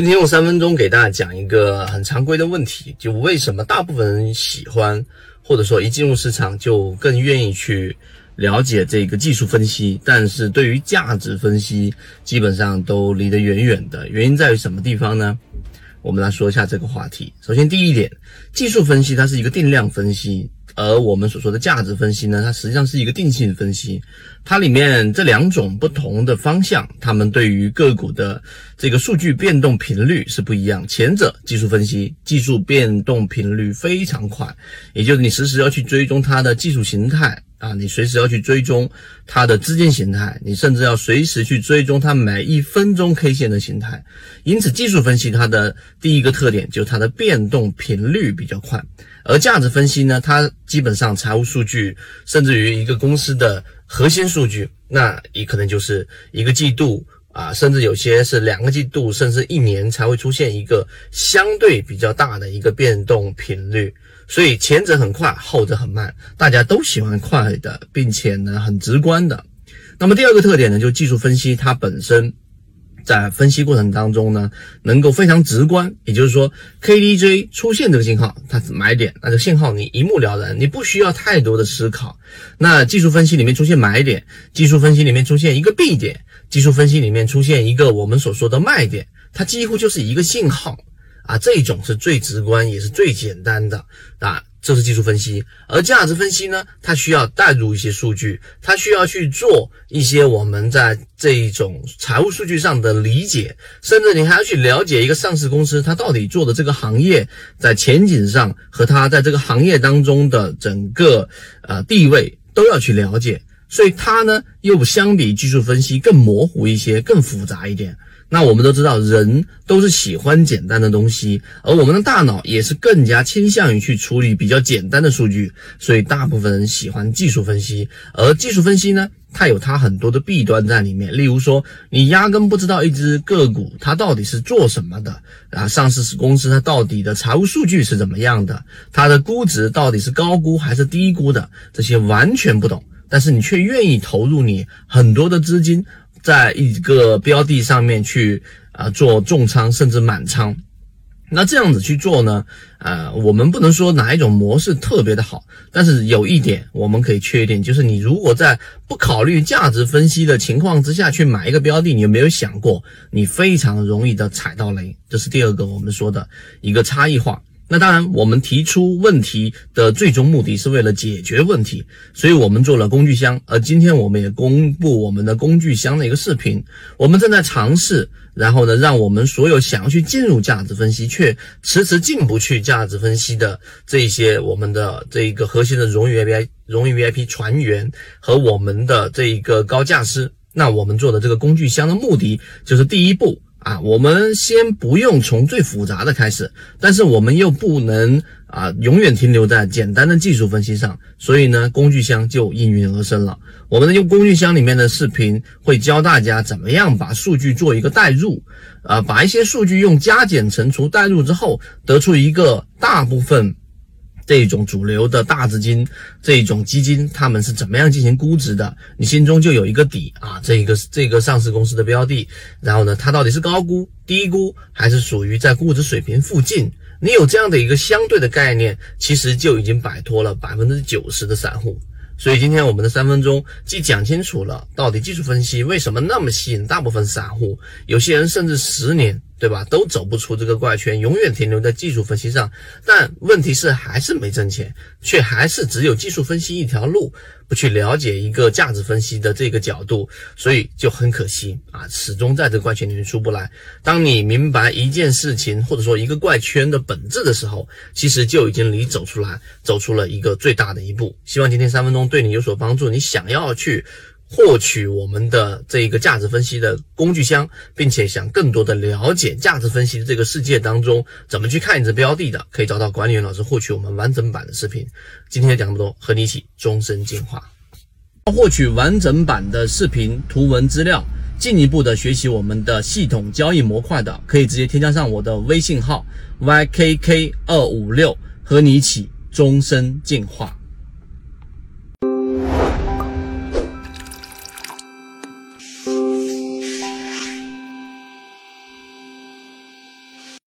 今天用三分钟给大家讲一个很常规的问题，就为什么大部分人喜欢，或者说一进入市场就更愿意去了解这个技术分析，但是对于价值分析基本上都离得远远的。原因在于什么地方呢？我们来说一下这个话题。首先，第一点，技术分析它是一个定量分析。而我们所说的价值分析呢，它实际上是一个定性分析，它里面这两种不同的方向，它们对于个股的这个数据变动频率是不一样。前者技术分析，技术变动频率非常快，也就是你时时要去追踪它的技术形态。啊，你随时要去追踪它的资金形态，你甚至要随时去追踪它每一分钟 K 线的形态。因此，技术分析它的第一个特点就是它的变动频率比较快，而价值分析呢，它基本上财务数据，甚至于一个公司的核心数据，那也可能就是一个季度啊，甚至有些是两个季度，甚至一年才会出现一个相对比较大的一个变动频率。所以前者很快，后者很慢，大家都喜欢快的，并且呢很直观的。那么第二个特点呢，就技术分析它本身在分析过程当中呢，能够非常直观，也就是说 KDJ 出现这个信号，它是买点，那个信号你一目了然，你不需要太多的思考。那技术分析里面出现买点，技术分析里面出现一个 B 点，技术分析里面出现一个我们所说的卖点，它几乎就是一个信号。啊，这种是最直观也是最简单的啊，这是技术分析。而价值分析呢，它需要带入一些数据，它需要去做一些我们在这一种财务数据上的理解，甚至你还要去了解一个上市公司它到底做的这个行业在前景上和它在这个行业当中的整个呃地位都要去了解。所以它呢，又相比技术分析更模糊一些，更复杂一点。那我们都知道，人都是喜欢简单的东西，而我们的大脑也是更加倾向于去处理比较简单的数据，所以大部分人喜欢技术分析。而技术分析呢，它有它很多的弊端在里面，例如说，你压根不知道一只个股它到底是做什么的啊，上市公司它到底的财务数据是怎么样的，它的估值到底是高估还是低估的，这些完全不懂，但是你却愿意投入你很多的资金。在一个标的上面去啊做重仓甚至满仓，那这样子去做呢？呃，我们不能说哪一种模式特别的好，但是有一点我们可以确定，就是你如果在不考虑价值分析的情况之下去买一个标的，你有没有想过你非常容易的踩到雷？这是第二个我们说的一个差异化。那当然，我们提出问题的最终目的是为了解决问题，所以我们做了工具箱。而今天我们也公布我们的工具箱的一个视频。我们正在尝试，然后呢，让我们所有想要去进入价值分析却迟迟进不去价值分析的这些我们的这一个核心的荣誉 VIP 荣誉 VIP 船员和我们的这一个高价师，那我们做的这个工具箱的目的就是第一步。啊，我们先不用从最复杂的开始，但是我们又不能啊永远停留在简单的技术分析上，所以呢，工具箱就应运而生了。我们的用工具箱里面的视频会教大家怎么样把数据做一个代入，啊，把一些数据用加减乘除代入之后，得出一个大部分。这种主流的大资金，这种基金，他们是怎么样进行估值的？你心中就有一个底啊。这一个这个上市公司的标的，然后呢，它到底是高估、低估，还是属于在估值水平附近？你有这样的一个相对的概念，其实就已经摆脱了百分之九十的散户。所以今天我们的三分钟既讲清楚了到底技术分析为什么那么吸引大部分散户，有些人甚至十年。对吧？都走不出这个怪圈，永远停留在技术分析上。但问题是，还是没挣钱，却还是只有技术分析一条路，不去了解一个价值分析的这个角度，所以就很可惜啊，始终在这怪圈里面出不来。当你明白一件事情或者说一个怪圈的本质的时候，其实就已经离走出来，走出了一个最大的一步。希望今天三分钟对你有所帮助。你想要去。获取我们的这一个价值分析的工具箱，并且想更多的了解价值分析的这个世界当中怎么去看一只标的的，可以找到管理员老师获取我们完整版的视频。今天讲这么多，和你一起终身进化。获取完整版的视频图文资料，进一步的学习我们的系统交易模块的，可以直接添加上我的微信号 ykk 二五六，和你一起终身进化。